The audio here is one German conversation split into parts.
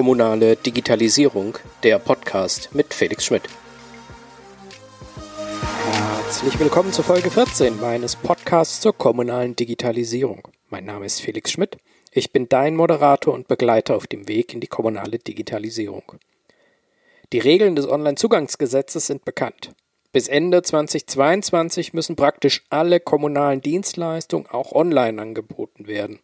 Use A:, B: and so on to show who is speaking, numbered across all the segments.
A: Kommunale Digitalisierung, der Podcast mit Felix Schmidt. Herzlich willkommen zur Folge 14 meines Podcasts zur kommunalen Digitalisierung. Mein Name ist Felix Schmidt. Ich bin dein Moderator und Begleiter auf dem Weg in die kommunale Digitalisierung. Die Regeln des Onlinezugangsgesetzes sind bekannt. Bis Ende 2022 müssen praktisch alle kommunalen Dienstleistungen auch online angeboten werden.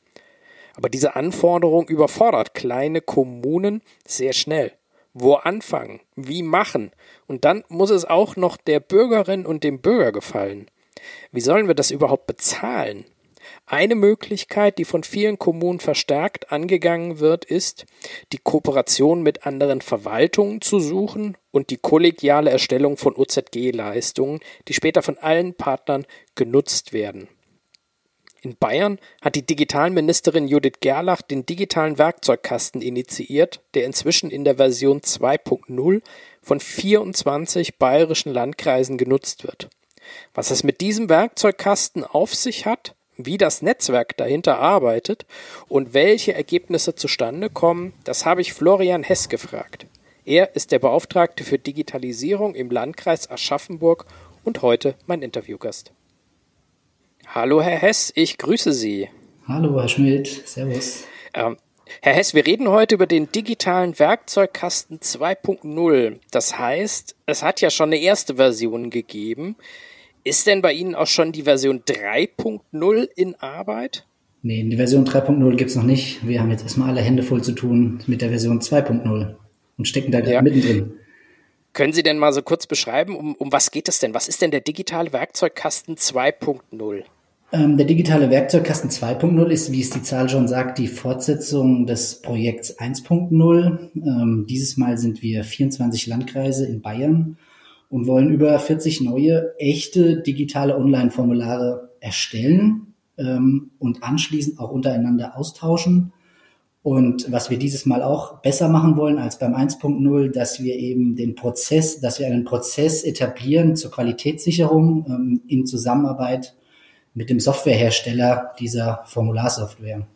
A: Aber diese Anforderung überfordert kleine Kommunen sehr schnell. Wo anfangen? Wie machen? Und dann muss es auch noch der Bürgerin und dem Bürger gefallen. Wie sollen wir das überhaupt bezahlen? Eine Möglichkeit, die von vielen Kommunen verstärkt angegangen wird, ist, die Kooperation mit anderen Verwaltungen zu suchen und die kollegiale Erstellung von OZG-Leistungen, die später von allen Partnern genutzt werden. In Bayern hat die Digitalministerin Judith Gerlach den digitalen Werkzeugkasten initiiert, der inzwischen in der Version 2.0 von 24 bayerischen Landkreisen genutzt wird. Was es mit diesem Werkzeugkasten auf sich hat, wie das Netzwerk dahinter arbeitet und welche Ergebnisse zustande kommen, das habe ich Florian Hess gefragt. Er ist der Beauftragte für Digitalisierung im Landkreis Aschaffenburg und heute mein Interviewgast. Hallo Herr Hess, ich grüße Sie.
B: Hallo Herr Schmidt, Servus.
A: Ähm, Herr Hess, wir reden heute über den digitalen Werkzeugkasten 2.0. Das heißt, es hat ja schon eine erste Version gegeben. Ist denn bei Ihnen auch schon die Version 3.0 in Arbeit?
B: Nee, die Version 3.0 gibt es noch nicht. Wir haben jetzt erstmal alle Hände voll zu tun mit der Version 2.0 und stecken da ja. mittendrin.
A: Können Sie denn mal so kurz beschreiben, um, um was geht es denn? Was ist denn der digitale Werkzeugkasten 2.0?
B: Ähm, der digitale Werkzeugkasten 2.0 ist, wie es die Zahl schon sagt, die Fortsetzung des Projekts 1.0. Ähm, dieses Mal sind wir 24 Landkreise in Bayern und wollen über 40 neue, echte digitale Online-Formulare erstellen ähm, und anschließend auch untereinander austauschen. Und was wir dieses Mal auch besser machen wollen als beim 1.0, dass wir eben den Prozess, dass wir einen Prozess etablieren zur Qualitätssicherung ähm, in Zusammenarbeit mit dem Softwarehersteller dieser Formularsoftware.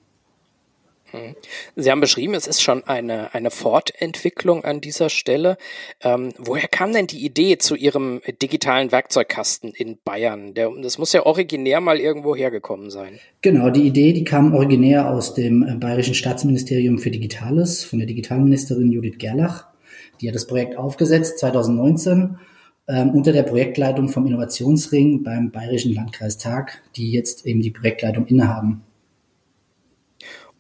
A: Hm. Sie haben beschrieben, es ist schon eine, eine Fortentwicklung an dieser Stelle. Ähm, woher kam denn die Idee zu Ihrem digitalen Werkzeugkasten in Bayern? Der, das muss ja originär mal irgendwo hergekommen sein.
B: Genau, die Idee, die kam originär aus dem äh, Bayerischen Staatsministerium für Digitales, von der Digitalministerin Judith Gerlach. Die hat das Projekt aufgesetzt 2019 ähm, unter der Projektleitung vom Innovationsring beim Bayerischen Landkreistag, die jetzt eben die Projektleitung innehaben.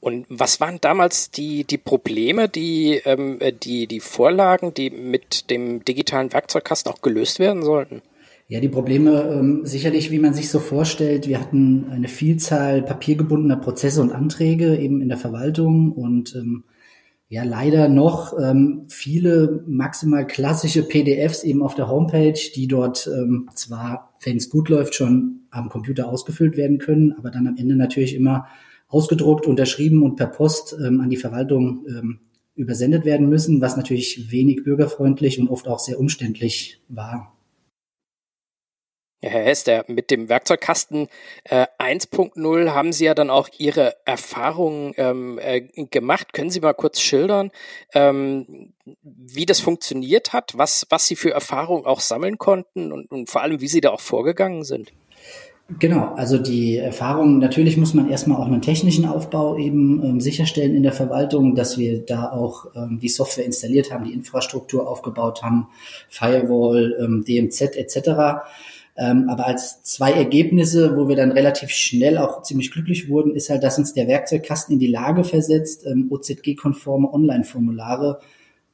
A: Und was waren damals die, die Probleme, die, ähm, die, die Vorlagen, die mit dem digitalen Werkzeugkasten auch gelöst werden sollten?
B: Ja, die Probleme ähm, sicherlich, wie man sich so vorstellt. Wir hatten eine Vielzahl papiergebundener Prozesse und Anträge eben in der Verwaltung und ähm, ja leider noch ähm, viele maximal klassische PDFs eben auf der Homepage, die dort ähm, zwar, wenn es gut läuft, schon am Computer ausgefüllt werden können, aber dann am Ende natürlich immer ausgedruckt, unterschrieben und per Post ähm, an die Verwaltung ähm, übersendet werden müssen, was natürlich wenig bürgerfreundlich und oft auch sehr umständlich war.
A: Ja, Herr Hester, mit dem Werkzeugkasten äh, 1.0 haben Sie ja dann auch Ihre Erfahrungen ähm, äh, gemacht. Können Sie mal kurz schildern, ähm, wie das funktioniert hat, was, was Sie für Erfahrungen auch sammeln konnten und, und vor allem, wie Sie da auch vorgegangen sind?
B: Genau, also die Erfahrung, natürlich muss man erstmal auch einen technischen Aufbau eben ähm, sicherstellen in der Verwaltung, dass wir da auch ähm, die Software installiert haben, die Infrastruktur aufgebaut haben, Firewall, ähm, DMZ etc. Ähm, aber als zwei Ergebnisse, wo wir dann relativ schnell auch ziemlich glücklich wurden, ist halt, dass uns der Werkzeugkasten in die Lage versetzt, ähm, OZG-konforme Online-Formulare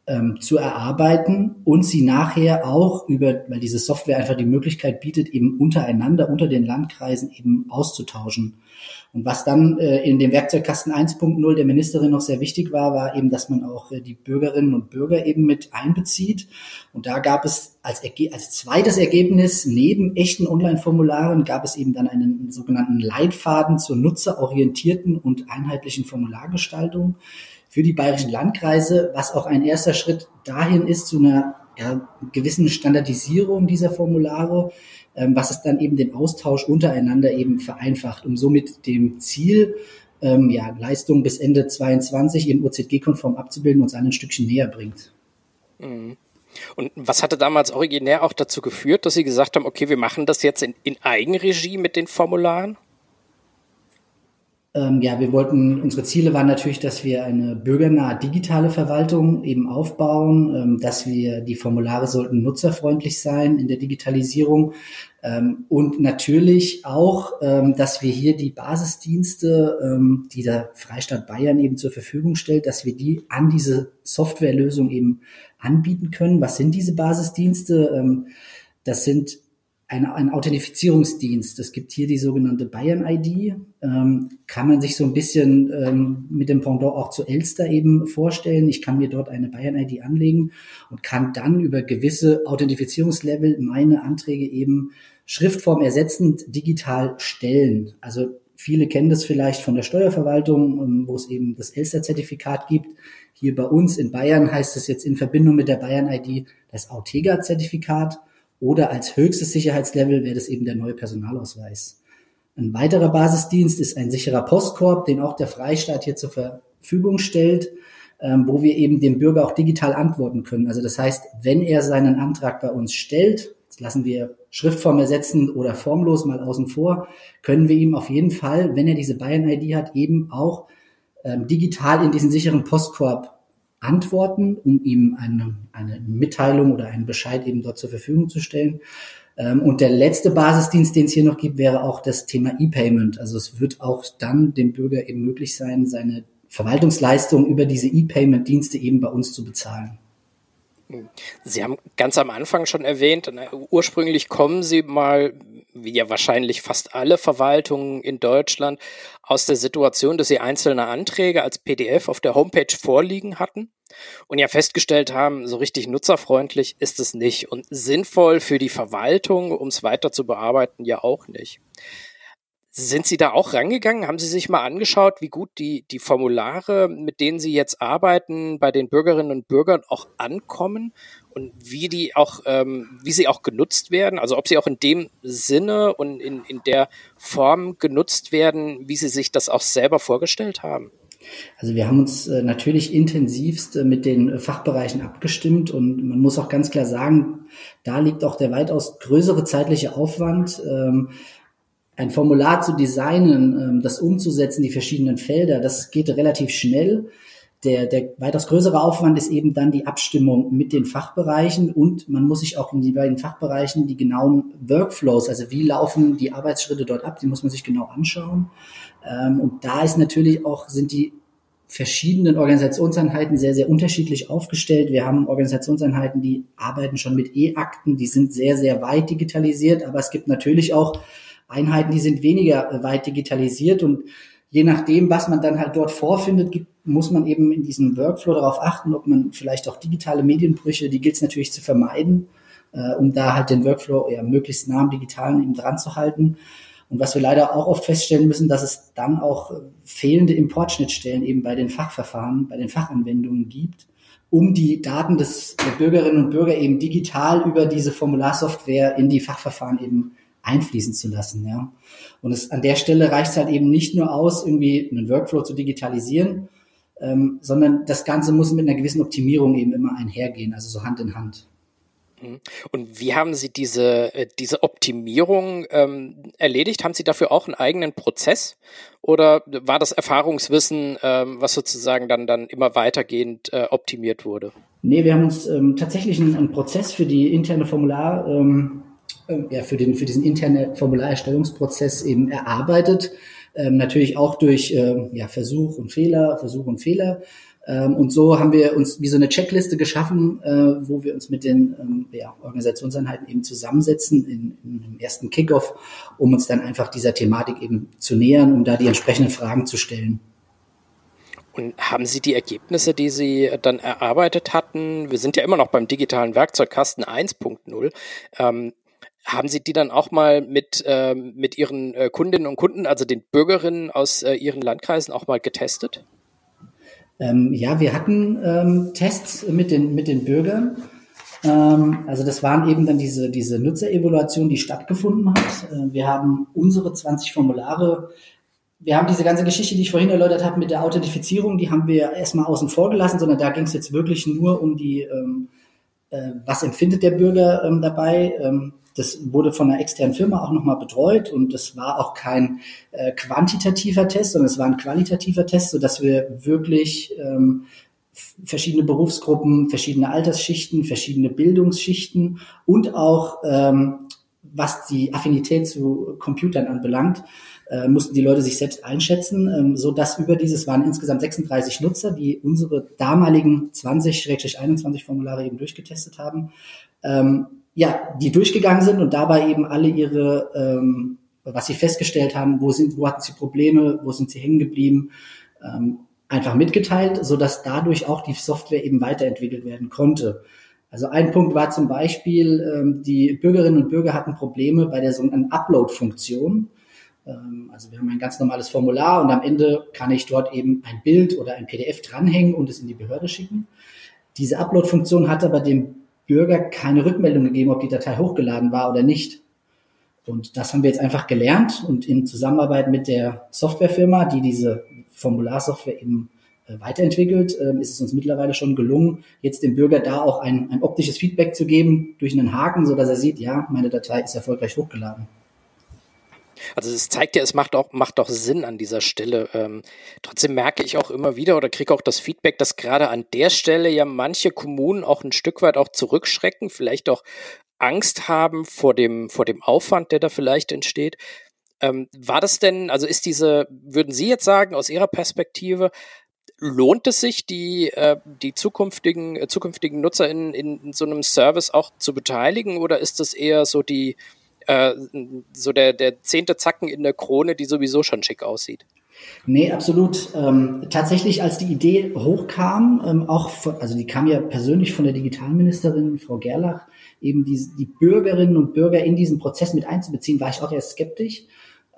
B: ähm, zu erarbeiten und sie nachher auch über, weil diese Software einfach die Möglichkeit bietet, eben untereinander, unter den Landkreisen eben auszutauschen. Und was dann äh, in dem Werkzeugkasten 1.0 der Ministerin noch sehr wichtig war, war eben, dass man auch äh, die Bürgerinnen und Bürger eben mit einbezieht. Und da gab es als, Erge als zweites Ergebnis neben echten Online-Formularen gab es eben dann einen sogenannten Leitfaden zur nutzerorientierten und einheitlichen Formulargestaltung für die bayerischen Landkreise, was auch ein erster Schritt dahin ist zu einer ja, gewissen Standardisierung dieser Formulare, ähm, was es dann eben den Austausch untereinander eben vereinfacht, um somit dem Ziel ähm, ja, Leistung bis Ende 22 in OZG-konform abzubilden, uns ein Stückchen näher bringt.
A: Mhm. Und was hatte damals originär auch dazu geführt, dass Sie gesagt haben, okay, wir machen das jetzt in, in Eigenregie mit den Formularen?
B: Ähm, ja, wir wollten, unsere Ziele waren natürlich, dass wir eine bürgernahe digitale Verwaltung eben aufbauen, ähm, dass wir, die Formulare sollten nutzerfreundlich sein in der Digitalisierung ähm, und natürlich auch, ähm, dass wir hier die Basisdienste, ähm, die der Freistaat Bayern eben zur Verfügung stellt, dass wir die an diese Softwarelösung eben anbieten können. Was sind diese Basisdienste? Ähm, das sind ein, ein Authentifizierungsdienst. Es gibt hier die sogenannte Bayern-ID. Ähm, kann man sich so ein bisschen ähm, mit dem Pendant auch zu Elster eben vorstellen. Ich kann mir dort eine Bayern-ID anlegen und kann dann über gewisse Authentifizierungslevel meine Anträge eben Schriftform ersetzend digital stellen. Also viele kennen das vielleicht von der Steuerverwaltung, ähm, wo es eben das Elster-Zertifikat gibt. Hier bei uns in Bayern heißt es jetzt in Verbindung mit der Bayern-ID das Autega-Zertifikat. Oder als höchstes Sicherheitslevel wäre das eben der neue Personalausweis. Ein weiterer Basisdienst ist ein sicherer Postkorb, den auch der Freistaat hier zur Verfügung stellt, ähm, wo wir eben dem Bürger auch digital antworten können. Also das heißt, wenn er seinen Antrag bei uns stellt, jetzt lassen wir Schriftform ersetzen oder formlos mal außen vor, können wir ihm auf jeden Fall, wenn er diese Bayern-ID hat, eben auch ähm, digital in diesen sicheren Postkorb antworten, um ihm eine, eine Mitteilung oder einen Bescheid eben dort zur Verfügung zu stellen. Ähm, und der letzte Basisdienst, den es hier noch gibt, wäre auch das Thema E-Payment. Also es wird auch dann dem Bürger eben möglich sein, seine Verwaltungsleistung über diese E-Payment-Dienste eben bei uns zu bezahlen.
A: Sie haben ganz am Anfang schon erwähnt, ursprünglich kommen Sie mal wie ja wahrscheinlich fast alle Verwaltungen in Deutschland, aus der Situation, dass sie einzelne Anträge als PDF auf der Homepage vorliegen hatten und ja festgestellt haben, so richtig nutzerfreundlich ist es nicht und sinnvoll für die Verwaltung, um es weiter zu bearbeiten, ja auch nicht. Sind Sie da auch rangegangen? Haben Sie sich mal angeschaut, wie gut die, die Formulare, mit denen Sie jetzt arbeiten, bei den Bürgerinnen und Bürgern auch ankommen und wie die auch, ähm, wie sie auch genutzt werden? Also ob sie auch in dem Sinne und in, in der Form genutzt werden, wie Sie sich das auch selber vorgestellt haben?
B: Also wir haben uns äh, natürlich intensivst äh, mit den Fachbereichen abgestimmt und man muss auch ganz klar sagen, da liegt auch der weitaus größere zeitliche Aufwand. Ähm, ein Formular zu designen, ähm, das umzusetzen, die verschiedenen Felder, das geht relativ schnell. Der, der weitaus größere Aufwand ist eben dann die Abstimmung mit den Fachbereichen und man muss sich auch in die beiden Fachbereichen die genauen Workflows, also wie laufen die Arbeitsschritte dort ab, die muss man sich genau anschauen. Ähm, und da ist natürlich auch, sind die verschiedenen Organisationseinheiten sehr, sehr unterschiedlich aufgestellt. Wir haben Organisationseinheiten, die arbeiten schon mit E-Akten, die sind sehr, sehr weit digitalisiert, aber es gibt natürlich auch Einheiten, die sind weniger äh, weit digitalisiert und je nachdem, was man dann halt dort vorfindet, gibt, muss man eben in diesem Workflow darauf achten, ob man vielleicht auch digitale Medienbrüche, die gilt es natürlich zu vermeiden, äh, um da halt den Workflow ja möglichst nah am Digitalen eben dran zu halten. Und was wir leider auch oft feststellen müssen, dass es dann auch äh, fehlende Importschnittstellen eben bei den Fachverfahren, bei den Fachanwendungen gibt, um die Daten des, der Bürgerinnen und Bürger eben digital über diese Formularsoftware in die Fachverfahren eben einfließen zu lassen. Ja. Und es, an der Stelle reicht es halt eben nicht nur aus, irgendwie einen Workflow zu digitalisieren, ähm, sondern das Ganze muss mit einer gewissen Optimierung eben immer einhergehen, also so Hand in Hand.
A: Mhm. Und wie haben Sie diese, äh, diese Optimierung ähm, erledigt? Haben Sie dafür auch einen eigenen Prozess? Oder war das Erfahrungswissen, ähm, was sozusagen dann, dann immer weitergehend äh, optimiert wurde?
B: Nee, wir haben uns ähm, tatsächlich einen, einen, Prozess für die interne Formular, ähm, äh, ja, für, den, für diesen internen Formularerstellungsprozess eben erarbeitet. Ähm, natürlich auch durch ähm, ja, Versuch und Fehler, Versuch und Fehler. Ähm, und so haben wir uns wie so eine Checkliste geschaffen, äh, wo wir uns mit den ähm, ja, Organisationseinheiten eben zusammensetzen in, in, im ersten Kickoff, um uns dann einfach dieser Thematik eben zu nähern, um da die entsprechenden Fragen zu stellen.
A: Und haben Sie die Ergebnisse, die Sie dann erarbeitet hatten? Wir sind ja immer noch beim digitalen Werkzeugkasten 1.0. Ähm, haben Sie die dann auch mal mit, ähm, mit Ihren äh, Kundinnen und Kunden, also den Bürgerinnen aus äh, Ihren Landkreisen, auch mal getestet?
B: Ähm, ja, wir hatten ähm, Tests mit den, mit den Bürgern. Ähm, also das waren eben dann diese, diese Nutzerevaluation, die stattgefunden hat. Äh, wir haben unsere 20 Formulare wir haben diese ganze Geschichte, die ich vorhin erläutert habe mit der Authentifizierung, die haben wir erstmal außen vor gelassen, sondern da ging es jetzt wirklich nur um die, ähm, äh, was empfindet der Bürger ähm, dabei. Ähm, das wurde von einer externen Firma auch nochmal betreut und das war auch kein äh, quantitativer Test, sondern es war ein qualitativer Test, sodass wir wirklich ähm, verschiedene Berufsgruppen, verschiedene Altersschichten, verschiedene Bildungsschichten und auch ähm, was die Affinität zu Computern anbelangt, äh, mussten die Leute sich selbst einschätzen, ähm, so dass über dieses waren insgesamt 36 Nutzer, die unsere damaligen 20-21 Formulare eben durchgetestet haben, ähm, ja, die durchgegangen sind und dabei eben alle ihre, ähm, was sie festgestellt haben, wo sind, wo hatten sie Probleme, wo sind sie hängen geblieben, ähm, einfach mitgeteilt, so dass dadurch auch die Software eben weiterentwickelt werden konnte. Also ein Punkt war zum Beispiel, ähm, die Bürgerinnen und Bürger hatten Probleme bei der sogenannten Upload-Funktion. Ähm, also wir haben ein ganz normales Formular und am Ende kann ich dort eben ein Bild oder ein PDF dranhängen und es in die Behörde schicken. Diese Upload-Funktion hat aber dem Bürger keine Rückmeldung gegeben, ob die Datei hochgeladen war oder nicht. Und das haben wir jetzt einfach gelernt und in Zusammenarbeit mit der Softwarefirma, die diese Formularsoftware eben äh, weiterentwickelt, ähm, ist es uns mittlerweile schon gelungen, jetzt dem Bürger da auch ein, ein optisches Feedback zu geben durch einen Haken, so dass er sieht, ja, meine Datei ist erfolgreich hochgeladen.
A: Also es zeigt ja, es macht auch, macht auch Sinn an dieser Stelle. Ähm, trotzdem merke ich auch immer wieder oder kriege auch das Feedback, dass gerade an der Stelle ja manche Kommunen auch ein Stück weit auch zurückschrecken, vielleicht auch Angst haben vor dem, vor dem Aufwand, der da vielleicht entsteht. Ähm, war das denn, also ist diese, würden Sie jetzt sagen, aus Ihrer Perspektive, lohnt es sich, die, äh, die zukünftigen, äh, zukünftigen Nutzer in, in so einem Service auch zu beteiligen oder ist das eher so die, äh, so der, der zehnte Zacken in der Krone, die sowieso schon schick aussieht.
B: Nee, absolut. Ähm, tatsächlich, als die Idee hochkam, ähm, auch von, also die kam ja persönlich von der Digitalministerin, Frau Gerlach, eben die, die Bürgerinnen und Bürger in diesen Prozess mit einzubeziehen, war ich auch erst skeptisch.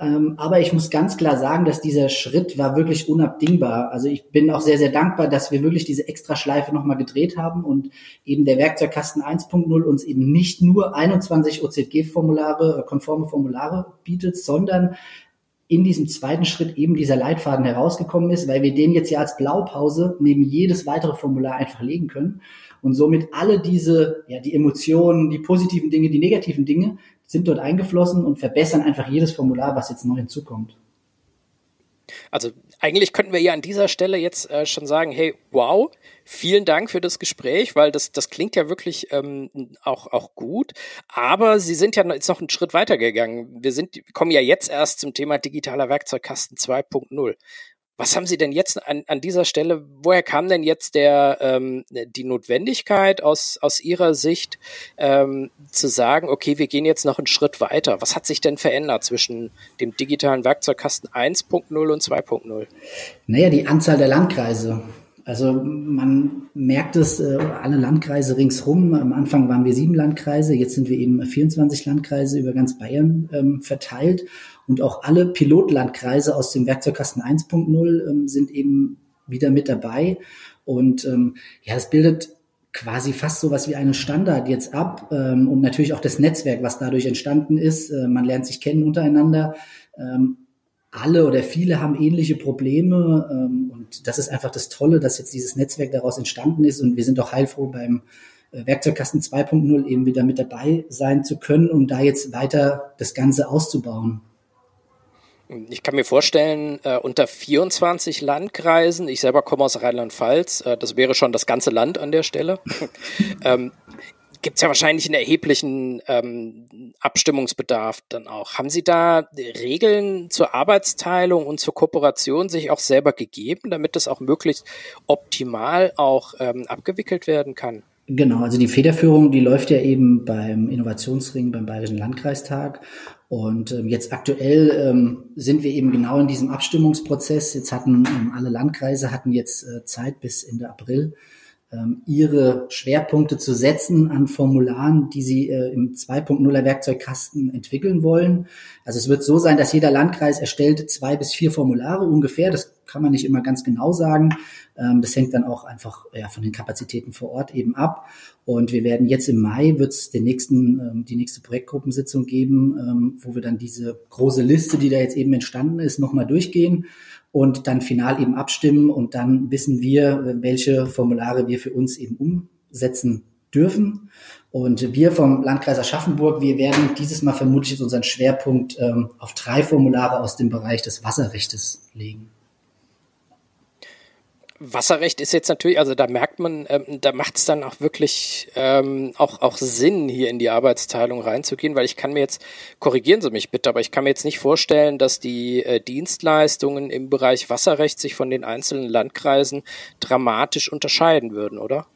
B: Ähm, aber ich muss ganz klar sagen, dass dieser Schritt war wirklich unabdingbar. Also ich bin auch sehr, sehr dankbar, dass wir wirklich diese Extraschleife nochmal gedreht haben und eben der Werkzeugkasten 1.0 uns eben nicht nur 21 OZG-Formulare, äh, konforme Formulare bietet, sondern in diesem zweiten Schritt eben dieser Leitfaden herausgekommen ist, weil wir den jetzt ja als Blaupause neben jedes weitere Formular einfach legen können und somit alle diese, ja, die Emotionen, die positiven Dinge, die negativen Dinge sind dort eingeflossen und verbessern einfach jedes Formular, was jetzt neu hinzukommt.
A: Also eigentlich könnten wir ja an dieser Stelle jetzt äh, schon sagen, hey, wow, vielen Dank für das Gespräch, weil das, das klingt ja wirklich ähm, auch, auch gut. Aber Sie sind ja jetzt noch einen Schritt weiter gegangen. Wir sind, kommen ja jetzt erst zum Thema digitaler Werkzeugkasten 2.0. Was haben Sie denn jetzt an, an dieser Stelle, woher kam denn jetzt der, ähm, die Notwendigkeit aus, aus Ihrer Sicht ähm, zu sagen, okay, wir gehen jetzt noch einen Schritt weiter? Was hat sich denn verändert zwischen dem digitalen Werkzeugkasten 1.0 und 2.0?
B: Naja, die Anzahl der Landkreise. Also man merkt es, äh, alle Landkreise ringsrum. Am Anfang waren wir sieben Landkreise, jetzt sind wir eben 24 Landkreise über ganz Bayern ähm, verteilt. Und auch alle Pilotlandkreise aus dem Werkzeugkasten 1.0 ähm, sind eben wieder mit dabei. Und ähm, ja, es bildet quasi fast so was wie einen Standard jetzt ab ähm, und natürlich auch das Netzwerk, was dadurch entstanden ist. Äh, man lernt sich kennen untereinander. Ähm, alle oder viele haben ähnliche Probleme ähm, und das ist einfach das Tolle, dass jetzt dieses Netzwerk daraus entstanden ist und wir sind auch heilfroh beim äh, Werkzeugkasten 2.0 eben wieder mit dabei sein zu können, um da jetzt weiter das Ganze auszubauen.
A: Ich kann mir vorstellen, äh, unter 24 Landkreisen, ich selber komme aus Rheinland-Pfalz, äh, das wäre schon das ganze Land an der Stelle, ähm, gibt es ja wahrscheinlich einen erheblichen ähm, Abstimmungsbedarf dann auch. Haben Sie da Regeln zur Arbeitsteilung und zur Kooperation sich auch selber gegeben, damit das auch möglichst optimal auch ähm, abgewickelt werden kann?
B: Genau, also die Federführung, die läuft ja eben beim Innovationsring, beim Bayerischen Landkreistag. Und ähm, jetzt aktuell ähm, sind wir eben genau in diesem Abstimmungsprozess. Jetzt hatten ähm, alle Landkreise hatten jetzt äh, Zeit bis Ende April, ähm, ihre Schwerpunkte zu setzen an Formularen, die sie äh, im 2.0er Werkzeugkasten entwickeln wollen. Also es wird so sein, dass jeder Landkreis erstellt zwei bis vier Formulare ungefähr. Das kann man nicht immer ganz genau sagen. Ähm, das hängt dann auch einfach ja, von den Kapazitäten vor Ort eben ab. Und wir werden jetzt im Mai wird es den nächsten, ähm, die nächste Projektgruppensitzung geben, ähm, wo wir dann diese große Liste, die da jetzt eben entstanden ist, nochmal durchgehen und dann final eben abstimmen und dann wissen wir, welche Formulare wir für uns eben umsetzen dürfen. Und wir vom Landkreis Aschaffenburg, wir werden dieses Mal vermutlich unseren Schwerpunkt ähm, auf drei Formulare aus dem Bereich des Wasserrechtes legen.
A: Wasserrecht ist jetzt natürlich, also da merkt man, ähm, da macht es dann auch wirklich ähm, auch, auch Sinn, hier in die Arbeitsteilung reinzugehen, weil ich kann mir jetzt, korrigieren Sie mich bitte, aber ich kann mir jetzt nicht vorstellen, dass die äh, Dienstleistungen im Bereich Wasserrecht sich von den einzelnen Landkreisen dramatisch unterscheiden würden, oder?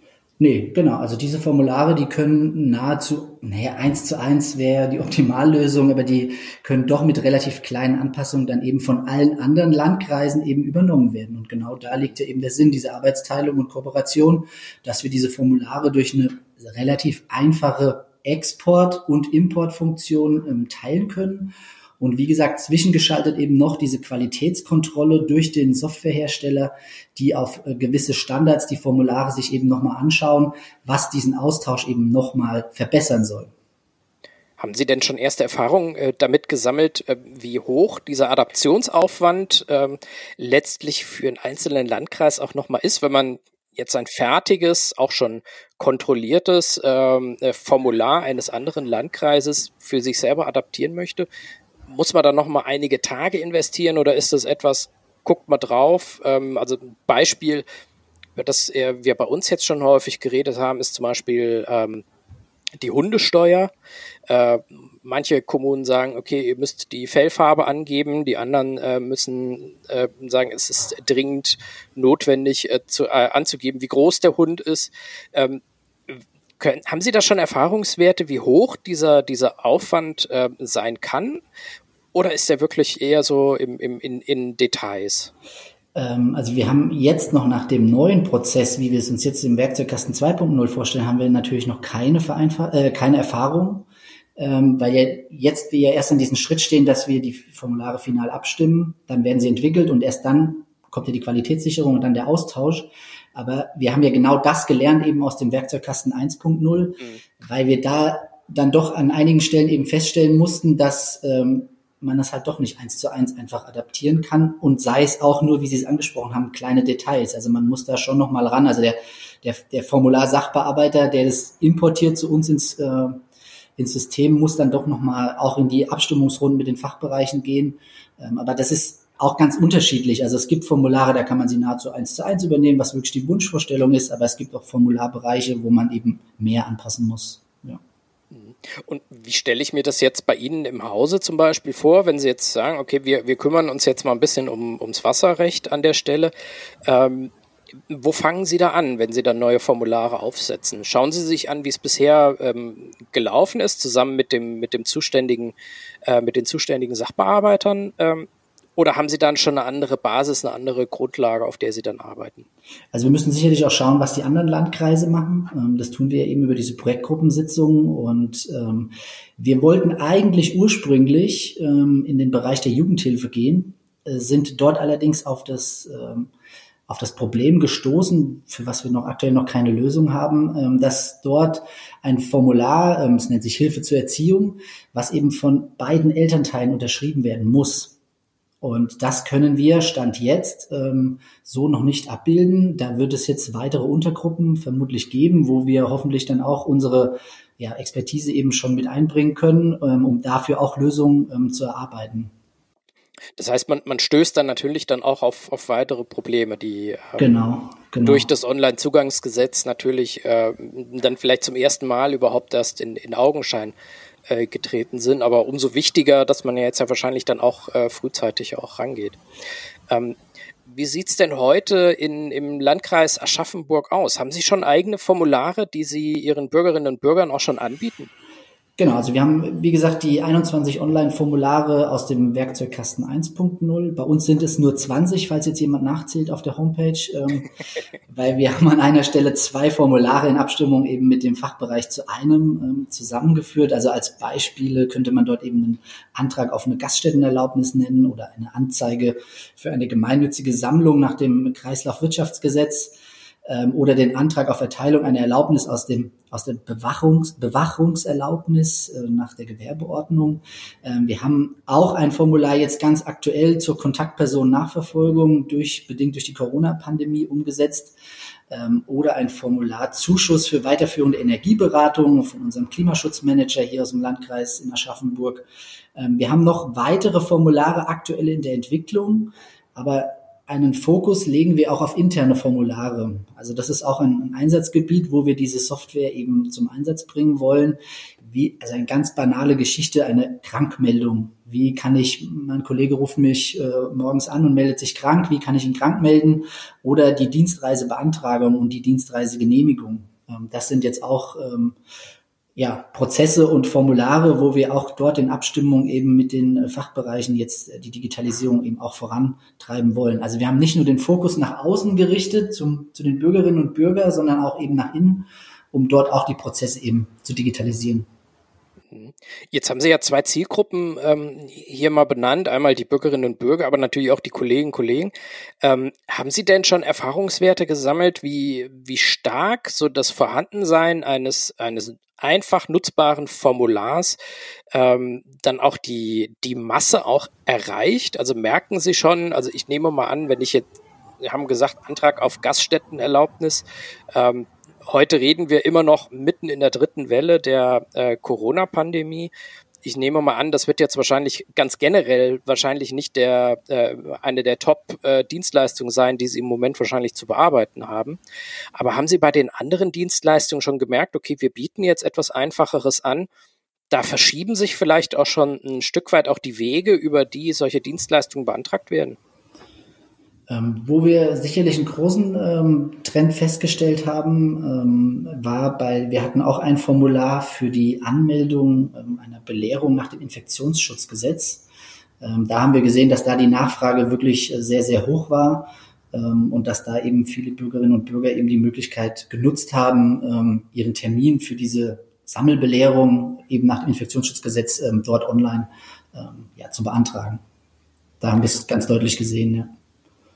B: Nee, genau. Also diese Formulare, die können nahezu, naja, eins zu eins wäre die Optimallösung, aber die können doch mit relativ kleinen Anpassungen dann eben von allen anderen Landkreisen eben übernommen werden. Und genau da liegt ja eben der Sinn dieser Arbeitsteilung und Kooperation, dass wir diese Formulare durch eine relativ einfache Export- und Importfunktion ähm, teilen können und wie gesagt, zwischengeschaltet eben noch diese Qualitätskontrolle durch den Softwarehersteller, die auf äh, gewisse Standards, die Formulare sich eben nochmal anschauen, was diesen Austausch eben nochmal verbessern soll.
A: Haben Sie denn schon erste Erfahrungen äh, damit gesammelt, äh, wie hoch dieser Adaptionsaufwand äh, letztlich für einen einzelnen Landkreis auch nochmal ist, wenn man jetzt ein fertiges, auch schon kontrolliertes ähm, äh, Formular eines anderen Landkreises für sich selber adaptieren möchte? Muss man da noch mal einige Tage investieren oder ist das etwas, guckt mal drauf? Ähm, also Beispiel, das wir bei uns jetzt schon häufig geredet haben, ist zum Beispiel ähm, die Hundesteuer. Äh, manche Kommunen sagen, okay, ihr müsst die Fellfarbe angeben, die anderen äh, müssen äh, sagen, es ist dringend notwendig äh, zu, äh, anzugeben, wie groß der Hund ist. Ähm, können, haben Sie da schon Erfahrungswerte, wie hoch dieser, dieser Aufwand äh, sein kann? Oder ist der wirklich eher so im, im, in, in Details?
B: Ähm, also wir haben jetzt noch nach dem neuen Prozess, wie wir es uns jetzt im Werkzeugkasten 2.0 vorstellen, haben wir natürlich noch keine, Vereinfa äh, keine Erfahrung, ähm, weil ja jetzt wir ja erst an diesem Schritt stehen, dass wir die Formulare final abstimmen, dann werden sie entwickelt und erst dann kommt ja die Qualitätssicherung und dann der Austausch. Aber wir haben ja genau das gelernt eben aus dem Werkzeugkasten 1.0, mhm. weil wir da dann doch an einigen Stellen eben feststellen mussten, dass ähm, man das halt doch nicht eins zu eins einfach adaptieren kann und sei es auch nur, wie Sie es angesprochen haben, kleine Details. Also man muss da schon noch mal ran. Also der, der, der Formular-Sachbearbeiter, der das importiert zu uns ins, äh, ins System, muss dann doch noch mal auch in die Abstimmungsrunden mit den Fachbereichen gehen. Ähm, aber das ist auch ganz unterschiedlich. Also es gibt Formulare, da kann man sie nahezu eins zu eins übernehmen, was wirklich die Wunschvorstellung ist, aber es gibt auch Formularbereiche, wo man eben mehr anpassen muss.
A: Und wie stelle ich mir das jetzt bei Ihnen im Hause zum Beispiel vor, wenn Sie jetzt sagen, okay, wir, wir kümmern uns jetzt mal ein bisschen um, ums Wasserrecht an der Stelle. Ähm, wo fangen Sie da an, wenn Sie dann neue Formulare aufsetzen? Schauen Sie sich an, wie es bisher ähm, gelaufen ist, zusammen mit dem, mit dem zuständigen, äh, mit den zuständigen Sachbearbeitern ähm, oder haben Sie dann schon eine andere Basis, eine andere Grundlage, auf der Sie dann arbeiten?
B: Also wir müssen sicherlich auch schauen, was die anderen Landkreise machen. Ähm, das tun wir eben über diese Projektgruppensitzungen. Und ähm, wir wollten eigentlich ursprünglich ähm, in den Bereich der Jugendhilfe gehen, äh, sind dort allerdings auf das auf das Problem gestoßen, für was wir noch aktuell noch keine Lösung haben, dass dort ein Formular, es nennt sich Hilfe zur Erziehung, was eben von beiden Elternteilen unterschrieben werden muss. Und das können wir Stand jetzt ähm, so noch nicht abbilden. Da wird es jetzt weitere Untergruppen vermutlich geben, wo wir hoffentlich dann auch unsere ja, Expertise eben schon mit einbringen können, ähm, um dafür auch Lösungen ähm, zu erarbeiten.
A: Das heißt, man, man stößt dann natürlich dann auch auf, auf weitere Probleme, die ähm,
B: genau, genau.
A: durch das Online-Zugangsgesetz natürlich äh, dann vielleicht zum ersten Mal überhaupt erst in, in Augenschein äh, getreten sind. Aber umso wichtiger, dass man ja jetzt ja wahrscheinlich dann auch äh, frühzeitig auch rangeht. Ähm, wie sieht's denn heute in, im Landkreis Aschaffenburg aus? Haben Sie schon eigene Formulare, die Sie Ihren Bürgerinnen und Bürgern auch schon anbieten?
B: Genau, also wir haben, wie gesagt, die 21 Online-Formulare aus dem Werkzeugkasten 1.0. Bei uns sind es nur 20, falls jetzt jemand nachzählt auf der Homepage, ähm, weil wir haben an einer Stelle zwei Formulare in Abstimmung eben mit dem Fachbereich zu einem ähm, zusammengeführt. Also als Beispiele könnte man dort eben einen Antrag auf eine Gaststättenerlaubnis nennen oder eine Anzeige für eine gemeinnützige Sammlung nach dem Kreislaufwirtschaftsgesetz ähm, oder den Antrag auf Erteilung einer Erlaubnis aus dem aus der Bewachungs Bewachungserlaubnis äh, nach der Gewerbeordnung. Ähm, wir haben auch ein Formular jetzt ganz aktuell zur Kontaktpersonennachverfolgung durch bedingt durch die Corona-Pandemie umgesetzt ähm, oder ein Formular Zuschuss für weiterführende Energieberatung von unserem Klimaschutzmanager hier aus dem Landkreis in Aschaffenburg. Ähm, wir haben noch weitere Formulare aktuell in der Entwicklung, aber einen Fokus legen wir auch auf interne Formulare. Also das ist auch ein, ein, Einsatzgebiet, wo wir diese Software eben zum Einsatz bringen wollen. Wie, also eine ganz banale Geschichte, eine Krankmeldung. Wie kann ich, mein Kollege ruft mich äh, morgens an und meldet sich krank, wie kann ich ihn krank melden? Oder die Dienstreisebeantragung und die Dienstreisegenehmigung. Ähm, das sind jetzt auch ähm, ja, Prozesse und Formulare, wo wir auch dort in Abstimmung eben mit den äh, Fachbereichen jetzt äh, die Digitalisierung eben auch vorantreiben wollen. Also wir haben nicht nur den Fokus nach außen gerichtet zum, zu den Bürgerinnen und Bürgern, sondern auch eben nach innen, um dort auch die Prozesse eben zu digitalisieren.
A: Mhm. Jetzt haben Sie ja zwei Zielgruppen ähm, hier mal benannt, einmal die Bürgerinnen und Bürger, aber natürlich auch die Kolleginnen und Kollegen. Ähm, haben Sie denn schon Erfahrungswerte gesammelt, wie, wie stark so das Vorhandensein eines, eines einfach nutzbaren Formulars ähm, dann auch die, die Masse auch erreicht? Also merken Sie schon, also ich nehme mal an, wenn ich jetzt, wir haben gesagt, Antrag auf Gaststättenerlaubnis, ähm, Heute reden wir immer noch mitten in der dritten Welle der äh, Corona-Pandemie. Ich nehme mal an, das wird jetzt wahrscheinlich ganz generell wahrscheinlich nicht der äh, eine der Top-Dienstleistungen äh, sein, die Sie im Moment wahrscheinlich zu bearbeiten haben. Aber haben Sie bei den anderen Dienstleistungen schon gemerkt, okay, wir bieten jetzt etwas Einfacheres an, da verschieben sich vielleicht auch schon ein Stück weit auch die Wege, über die solche Dienstleistungen beantragt werden?
B: Ähm, wo wir sicherlich einen großen ähm, Trend festgestellt haben, ähm, war bei, wir hatten auch ein Formular für die Anmeldung ähm, einer Belehrung nach dem Infektionsschutzgesetz. Ähm, da haben wir gesehen, dass da die Nachfrage wirklich sehr, sehr hoch war ähm, und dass da eben viele Bürgerinnen und Bürger eben die Möglichkeit genutzt haben, ihren Termin für diese Sammelbelehrung eben nach dem Infektionsschutzgesetz dort online ja, zu beantragen. Da haben wir es ganz deutlich gesehen, ja.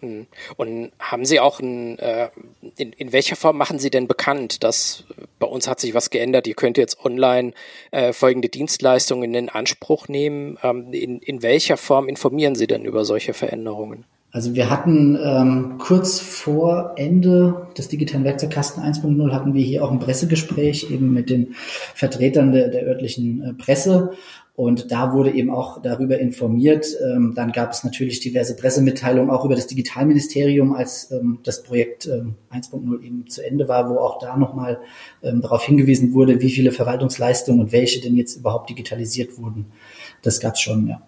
A: Hm. Und haben Sie auch ein, äh, in, in welcher Form machen Sie denn bekannt, dass bei uns hat sich was geändert, ihr könnt jetzt online äh, folgende Dienstleistungen in Anspruch nehmen? Ähm, in, in welcher Form informieren Sie denn über solche Veränderungen?
B: Also wir hatten ähm, kurz vor Ende des digitalen Werkzeugkasten 1.0 hatten wir hier auch ein Pressegespräch eben mit den Vertretern der, der örtlichen äh, Presse und da wurde eben auch darüber informiert. Ähm, dann gab es natürlich diverse Pressemitteilungen auch über das Digitalministerium, als ähm, das Projekt ähm, 1.0 eben zu Ende war, wo auch da nochmal ähm, darauf hingewiesen wurde, wie viele Verwaltungsleistungen und welche denn jetzt überhaupt digitalisiert wurden. Das gab es schon, ja.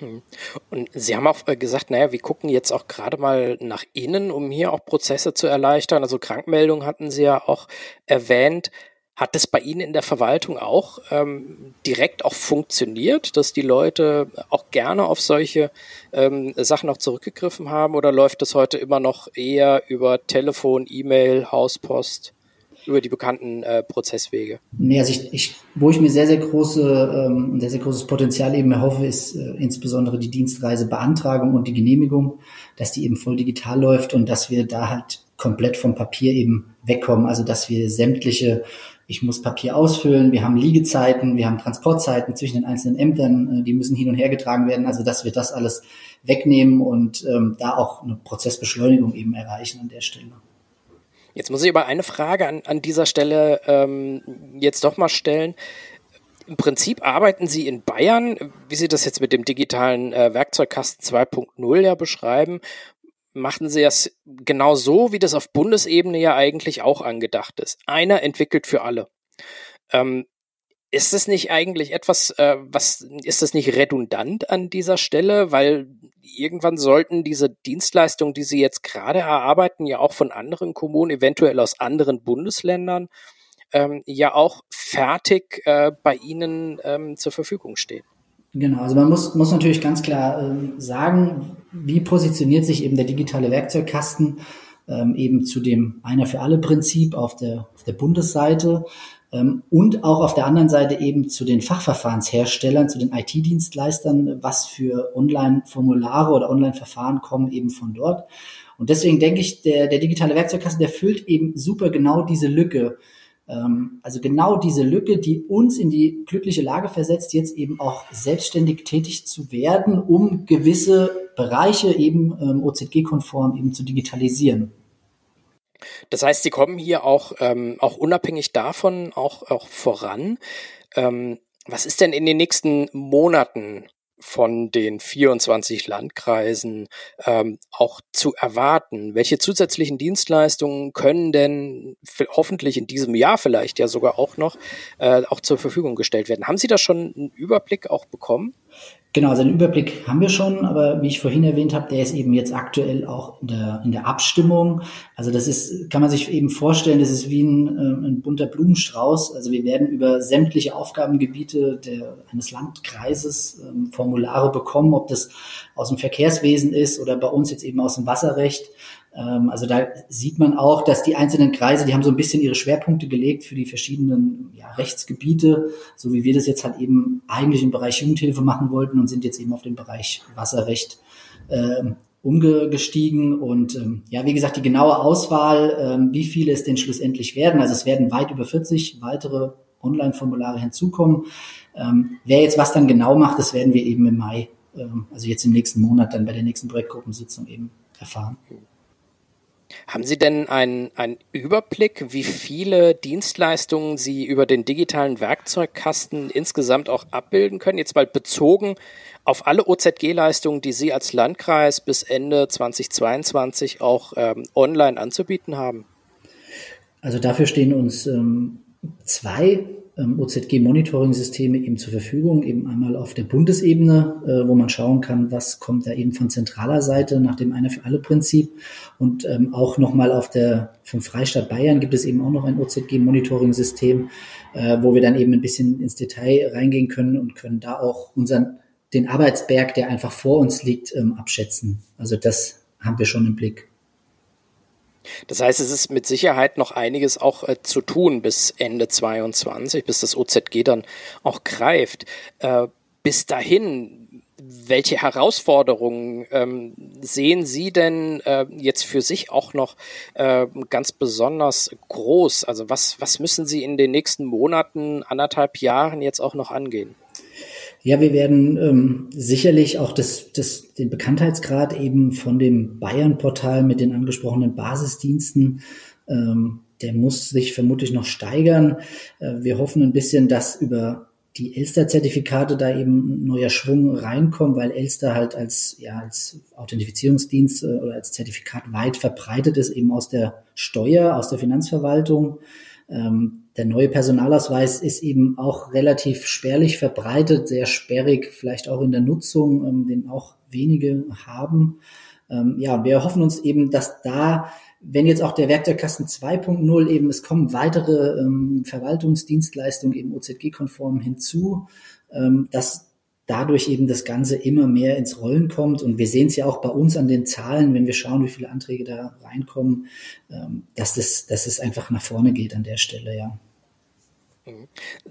A: Hm. Und Sie haben auch äh, gesagt, naja, wir gucken jetzt auch gerade mal nach innen, um hier auch Prozesse zu erleichtern. Also Krankmeldungen hatten Sie ja auch erwähnt. Hat das bei Ihnen in der Verwaltung auch ähm, direkt auch funktioniert, dass die Leute auch gerne auf solche ähm, Sachen auch zurückgegriffen haben oder läuft das heute immer noch eher über Telefon, E-Mail, Hauspost? über die bekannten äh, Prozesswege?
B: Nee, also ich, ich, wo ich mir sehr, sehr große, ähm, sehr, sehr großes Potenzial eben erhoffe, ist äh, insbesondere die Dienstreisebeantragung und die Genehmigung, dass die eben voll digital läuft und dass wir da halt komplett vom Papier eben wegkommen. Also dass wir sämtliche ich muss Papier ausfüllen, wir haben Liegezeiten, wir haben Transportzeiten zwischen den einzelnen Ämtern, äh, die müssen hin und her getragen werden, also dass wir das alles wegnehmen und ähm, da auch eine Prozessbeschleunigung eben erreichen an der Stelle.
A: Jetzt muss ich aber eine Frage an, an dieser Stelle ähm, jetzt doch mal stellen. Im Prinzip arbeiten Sie in Bayern, wie Sie das jetzt mit dem digitalen äh, Werkzeugkasten 2.0 ja beschreiben, machen sie es genau so, wie das auf Bundesebene ja eigentlich auch angedacht ist. Einer entwickelt für alle. Ähm, ist es nicht eigentlich etwas, äh, was ist das nicht redundant an dieser Stelle? Weil irgendwann sollten diese Dienstleistungen, die Sie jetzt gerade erarbeiten, ja auch von anderen Kommunen, eventuell aus anderen Bundesländern, ähm, ja auch fertig äh, bei Ihnen ähm, zur Verfügung stehen.
B: Genau, also man muss, muss natürlich ganz klar ähm, sagen, wie positioniert sich eben der digitale Werkzeugkasten ähm, eben zu dem Einer für alle Prinzip auf der, auf der Bundesseite ähm, und auch auf der anderen Seite eben zu den Fachverfahrensherstellern, zu den IT-Dienstleistern, was für Online-Formulare oder Online-Verfahren kommen eben von dort. Und deswegen denke ich, der, der digitale Werkzeugkasten, der füllt eben super genau diese Lücke. Ähm, also genau diese Lücke, die uns in die glückliche Lage versetzt, jetzt eben auch selbstständig tätig zu werden, um gewisse Bereiche eben ähm, OZG-konform eben zu digitalisieren.
A: Das heißt, Sie kommen hier auch, ähm, auch unabhängig davon auch, auch voran. Ähm, was ist denn in den nächsten Monaten von den 24 Landkreisen ähm, auch zu erwarten? Welche zusätzlichen Dienstleistungen können denn hoffentlich in diesem Jahr vielleicht ja sogar auch noch äh, auch zur Verfügung gestellt werden? Haben Sie da schon einen Überblick auch bekommen?
B: Genau, also einen Überblick haben wir schon, aber wie ich vorhin erwähnt habe, der ist eben jetzt aktuell auch in der, in der Abstimmung. Also das ist, kann man sich eben vorstellen, das ist wie ein, äh, ein bunter Blumenstrauß. Also wir werden über sämtliche Aufgabengebiete der, eines Landkreises ähm, Formulare bekommen, ob das aus dem Verkehrswesen ist oder bei uns jetzt eben aus dem Wasserrecht. Ähm, also da sieht man auch, dass die einzelnen Kreise, die haben so ein bisschen ihre Schwerpunkte gelegt für die verschiedenen ja, Rechtsgebiete, so wie wir das jetzt halt eben eigentlich im Bereich Jugendhilfe machen wollten und sind jetzt eben auf den Bereich Wasserrecht äh, umgestiegen. Und ähm, ja, wie gesagt, die genaue Auswahl, ähm, wie viele es denn schlussendlich werden, also es werden weit über 40 weitere Online-Formulare hinzukommen. Ähm, wer jetzt was dann genau macht, das werden wir eben im Mai, also jetzt im nächsten Monat dann bei der nächsten Projektgruppensitzung eben erfahren.
A: Haben Sie denn einen, einen Überblick, wie viele Dienstleistungen Sie über den digitalen Werkzeugkasten insgesamt auch abbilden können? Jetzt mal bezogen auf alle OZG-Leistungen, die Sie als Landkreis bis Ende 2022 auch ähm, online anzubieten haben?
B: Also dafür stehen uns ähm, zwei ähm, OZG-Monitoring-Systeme eben zur Verfügung, eben einmal auf der Bundesebene, äh, wo man schauen kann, was kommt da eben von zentraler Seite nach dem Einer für alle Prinzip und ähm, auch nochmal auf der vom Freistaat Bayern gibt es eben auch noch ein OZG-Monitoring-System, äh, wo wir dann eben ein bisschen ins Detail reingehen können und können da auch unseren den Arbeitsberg, der einfach vor uns liegt, ähm, abschätzen. Also das haben wir schon im Blick.
A: Das heißt, es ist mit Sicherheit noch einiges auch äh, zu tun bis Ende 22, bis das OZG dann auch greift. Äh, bis dahin, welche Herausforderungen ähm, sehen Sie denn äh, jetzt für sich auch noch äh, ganz besonders groß? Also was, was müssen Sie in den nächsten Monaten, anderthalb Jahren jetzt auch noch angehen?
B: Ja, wir werden ähm, sicherlich auch das, das, den Bekanntheitsgrad eben von dem Bayern-Portal mit den angesprochenen Basisdiensten, ähm, der muss sich vermutlich noch steigern. Äh, wir hoffen ein bisschen, dass über die Elster-Zertifikate da eben neuer Schwung reinkommt, weil Elster halt als, ja, als Authentifizierungsdienst äh, oder als Zertifikat weit verbreitet ist, eben aus der Steuer, aus der Finanzverwaltung. Ähm, der neue Personalausweis ist eben auch relativ spärlich verbreitet, sehr sperrig, vielleicht auch in der Nutzung, ähm, den auch wenige haben. Ähm, ja, wir hoffen uns eben, dass da, wenn jetzt auch der Werkzeugkasten 2.0 eben, es kommen weitere ähm, Verwaltungsdienstleistungen eben OZG-konform hinzu, ähm, dass dadurch eben das Ganze immer mehr ins Rollen kommt. Und wir sehen es ja auch bei uns an den Zahlen, wenn wir schauen, wie viele Anträge da reinkommen, ähm, dass, das, dass es einfach nach vorne geht an der Stelle, ja.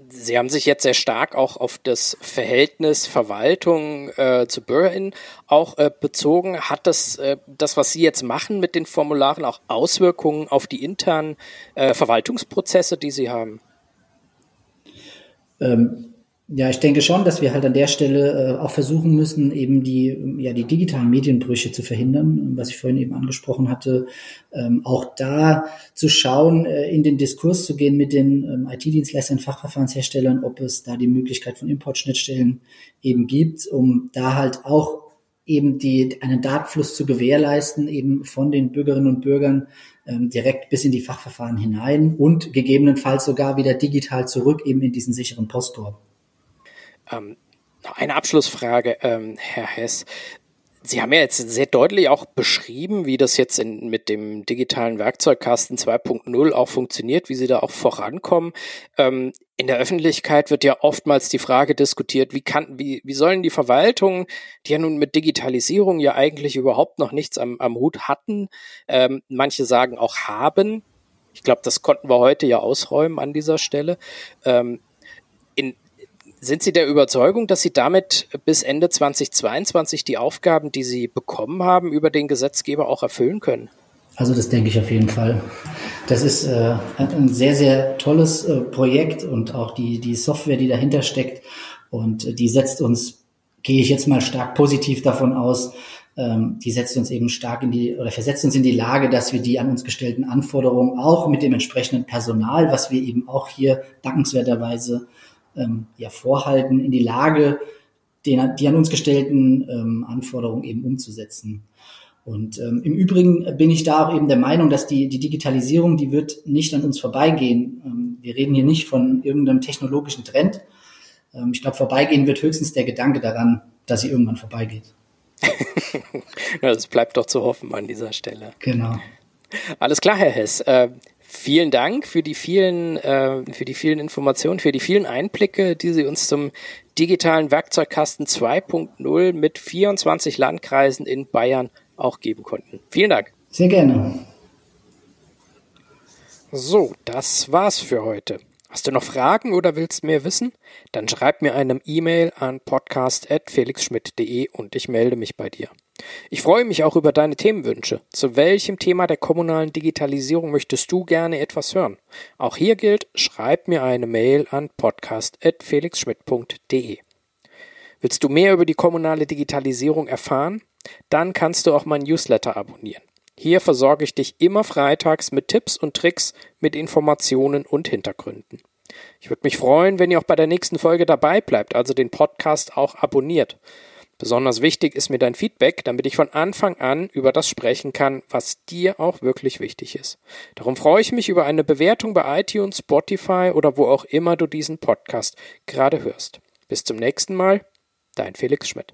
A: Sie haben sich jetzt sehr stark auch auf das Verhältnis Verwaltung äh, zu BürgerInnen auch äh, bezogen. Hat das, äh, das, was Sie jetzt machen mit den Formularen, auch Auswirkungen auf die internen äh, Verwaltungsprozesse, die Sie haben?
B: Ähm, ja, ich denke schon, dass wir halt an der Stelle äh, auch versuchen müssen, eben die, ja, die digitalen Medienbrüche zu verhindern, was ich vorhin eben angesprochen hatte. Ähm, auch da zu schauen, äh, in den Diskurs zu gehen mit den ähm, IT-Dienstleistern, Fachverfahrensherstellern, ob es da die Möglichkeit von Importschnittstellen eben gibt, um da halt auch eben die, einen Datenfluss zu gewährleisten, eben von den Bürgerinnen und Bürgern ähm, direkt bis in die Fachverfahren hinein und gegebenenfalls sogar wieder digital zurück eben in diesen sicheren Postkorb.
A: Ähm, eine Abschlussfrage, ähm, Herr Hess. Sie haben ja jetzt sehr deutlich auch beschrieben, wie das jetzt in, mit dem digitalen Werkzeugkasten 2.0 auch funktioniert, wie Sie da auch vorankommen. Ähm, in der Öffentlichkeit wird ja oftmals die Frage diskutiert, wie kann, wie, wie sollen die Verwaltungen, die ja nun mit Digitalisierung ja eigentlich überhaupt noch nichts am, am Hut hatten, ähm, manche sagen auch haben. Ich glaube, das konnten wir heute ja ausräumen an dieser Stelle. Ähm, in, sind Sie der Überzeugung, dass Sie damit bis Ende 2022 die Aufgaben, die Sie bekommen haben, über den Gesetzgeber auch erfüllen können?
B: Also das denke ich auf jeden Fall. Das ist äh, ein sehr, sehr tolles äh, Projekt und auch die, die Software, die dahinter steckt. Und äh, die setzt uns, gehe ich jetzt mal stark positiv davon aus, ähm, die setzt uns eben stark in die oder versetzt uns in die Lage, dass wir die an uns gestellten Anforderungen auch mit dem entsprechenden Personal, was wir eben auch hier dankenswerterweise ähm, ja, vorhalten, in die Lage, den, die an uns gestellten ähm, Anforderungen eben umzusetzen. Und ähm, im Übrigen bin ich da auch eben der Meinung, dass die, die Digitalisierung, die wird nicht an uns vorbeigehen. Ähm, wir reden hier nicht von irgendeinem technologischen Trend. Ähm, ich glaube, vorbeigehen wird höchstens der Gedanke daran, dass sie irgendwann vorbeigeht.
A: das bleibt doch zu hoffen an dieser Stelle.
B: Genau.
A: Alles klar, Herr Hess. Vielen Dank für die vielen, äh, für die vielen Informationen, für die vielen Einblicke, die Sie uns zum digitalen Werkzeugkasten 2.0 mit 24 Landkreisen in Bayern auch geben konnten. Vielen Dank.
B: Sehr gerne.
A: So, das war's für heute. Hast du noch Fragen oder willst mehr wissen? Dann schreib mir eine E-Mail an podcast.felixschmidt.de und ich melde mich bei dir. Ich freue mich auch über deine Themenwünsche. Zu welchem Thema der kommunalen Digitalisierung möchtest du gerne etwas hören? Auch hier gilt, schreib mir eine Mail an podcast.felixschmidt.de. Willst du mehr über die kommunale Digitalisierung erfahren? Dann kannst du auch mein Newsletter abonnieren. Hier versorge ich dich immer freitags mit Tipps und Tricks, mit Informationen und Hintergründen. Ich würde mich freuen, wenn ihr auch bei der nächsten Folge dabei bleibt, also den Podcast auch abonniert. Besonders wichtig ist mir dein Feedback, damit ich von Anfang an über das sprechen kann, was dir auch wirklich wichtig ist. Darum freue ich mich über eine Bewertung bei iTunes, Spotify oder wo auch immer du diesen Podcast gerade hörst. Bis zum nächsten Mal, dein Felix Schmidt.